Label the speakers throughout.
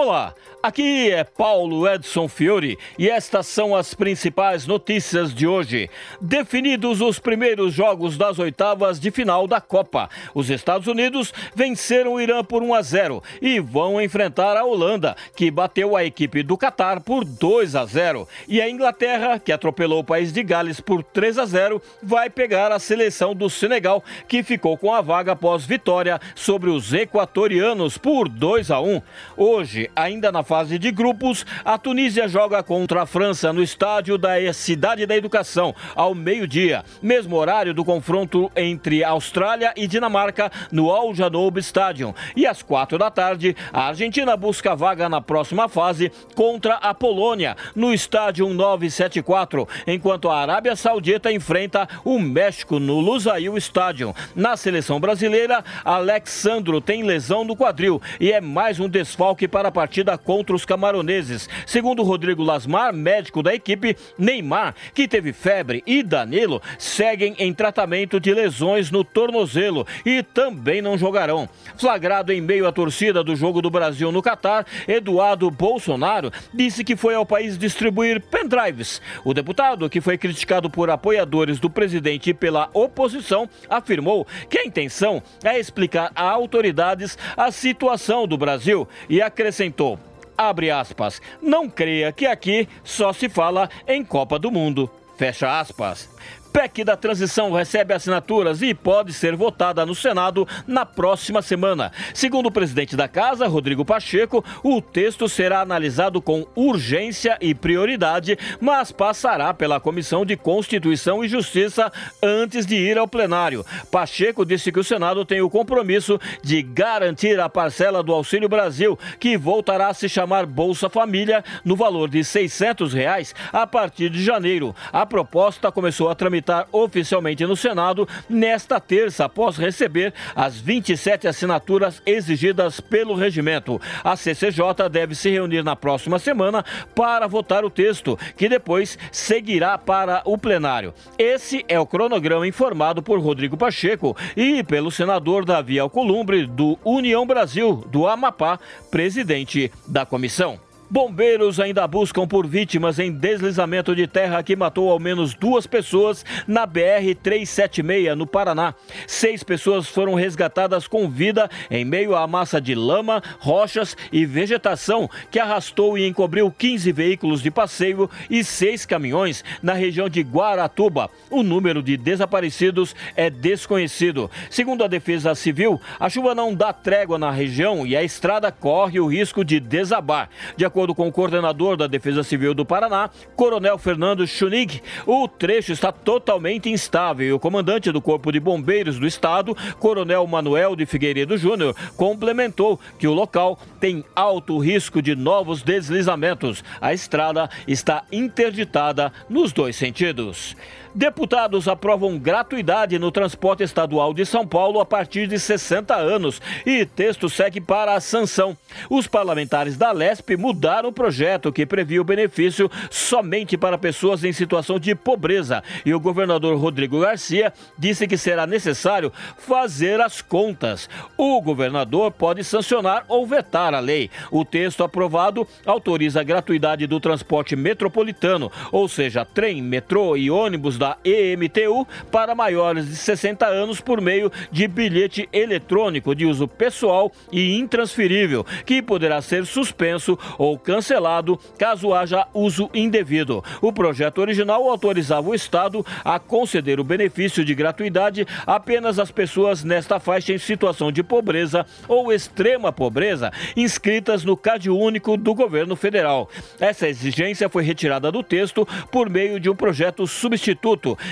Speaker 1: Olá, aqui é Paulo Edson Fiore e estas são as principais notícias de hoje. Definidos os primeiros jogos das oitavas de final da Copa, os Estados Unidos venceram o Irã por 1 a 0 e vão enfrentar a Holanda, que bateu a equipe do Catar por 2 a 0. E a Inglaterra, que atropelou o país de Gales por 3 a 0, vai pegar a seleção do Senegal, que ficou com a vaga após vitória sobre os equatorianos por 2 a 1. Hoje, ainda na fase de grupos, a Tunísia joga contra a França no estádio da Cidade da Educação, ao meio-dia, mesmo horário do confronto entre Austrália e Dinamarca no Al Janoub Stadium. E às quatro da tarde, a Argentina busca vaga na próxima fase contra a Polônia, no estádio 974, enquanto a Arábia Saudita enfrenta o México no Lusail Stadium. Na seleção brasileira, Alexandro tem lesão no quadril e é mais um desfalque para a partida contra os camaroneses. Segundo Rodrigo Lasmar, médico da equipe, Neymar, que teve febre, e Danilo seguem em tratamento de lesões no tornozelo e também não jogarão. Flagrado em meio à torcida do jogo do Brasil no Catar, Eduardo Bolsonaro disse que foi ao país distribuir pendrives. O deputado, que foi criticado por apoiadores do presidente e pela oposição, afirmou que a intenção é explicar a autoridades a situação do Brasil e acrescentou acrescentou, abre aspas, não creia que aqui só se fala em Copa do Mundo, fecha aspas. PEC da transição recebe assinaturas e pode ser votada no Senado na próxima semana. Segundo o presidente da casa, Rodrigo Pacheco, o texto será analisado com urgência e prioridade, mas passará pela Comissão de Constituição e Justiça antes de ir ao plenário. Pacheco disse que o Senado tem o compromisso de garantir a parcela do Auxílio Brasil, que voltará a se chamar Bolsa Família, no valor de 600 reais a partir de janeiro. A proposta começou a tramitar tramitar oficialmente no Senado nesta terça, após receber as 27 assinaturas exigidas pelo regimento. A CCJ deve se reunir na próxima semana para votar o texto, que depois seguirá para o plenário. Esse é o cronograma informado por Rodrigo Pacheco e pelo senador Davi Alcolumbre, do União Brasil, do Amapá, presidente da comissão. Bombeiros ainda buscam por vítimas em deslizamento de terra que matou ao menos duas pessoas na BR-376, no Paraná. Seis pessoas foram resgatadas com vida em meio à massa de lama, rochas e vegetação que arrastou e encobriu 15 veículos de passeio e seis caminhões na região de Guaratuba. O número de desaparecidos é desconhecido. Segundo a Defesa Civil, a chuva não dá trégua na região e a estrada corre o risco de desabar. De acordo acordo com o coordenador da Defesa Civil do Paraná, Coronel Fernando Schunig, o trecho está totalmente instável e o comandante do Corpo de Bombeiros do Estado, Coronel Manuel de Figueiredo Júnior, complementou que o local tem alto risco de novos deslizamentos. A estrada está interditada nos dois sentidos. Deputados aprovam gratuidade no transporte estadual de São Paulo a partir de 60 anos e texto segue para a sanção. Os parlamentares da Lesp mudaram o projeto que previa o benefício somente para pessoas em situação de pobreza e o governador Rodrigo Garcia disse que será necessário fazer as contas. O governador pode sancionar ou vetar a lei. O texto aprovado autoriza a gratuidade do transporte metropolitano, ou seja, trem, metrô e ônibus da da EMTU para maiores de 60 anos por meio de bilhete eletrônico de uso pessoal e intransferível, que poderá ser suspenso ou cancelado caso haja uso indevido. O projeto original autorizava o Estado a conceder o benefício de gratuidade apenas às pessoas nesta faixa em situação de pobreza ou extrema pobreza inscritas no Cade Único do governo federal. Essa exigência foi retirada do texto por meio de um projeto substituto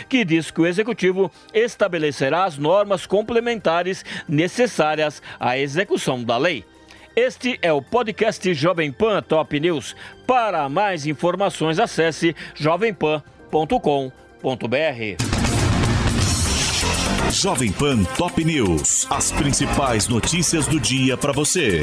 Speaker 1: que diz que o executivo estabelecerá as normas complementares necessárias à execução da lei. Este é o podcast Jovem Pan Top News. Para mais informações, acesse jovempan.com.br.
Speaker 2: Jovem Pan Top News. As principais notícias do dia para você.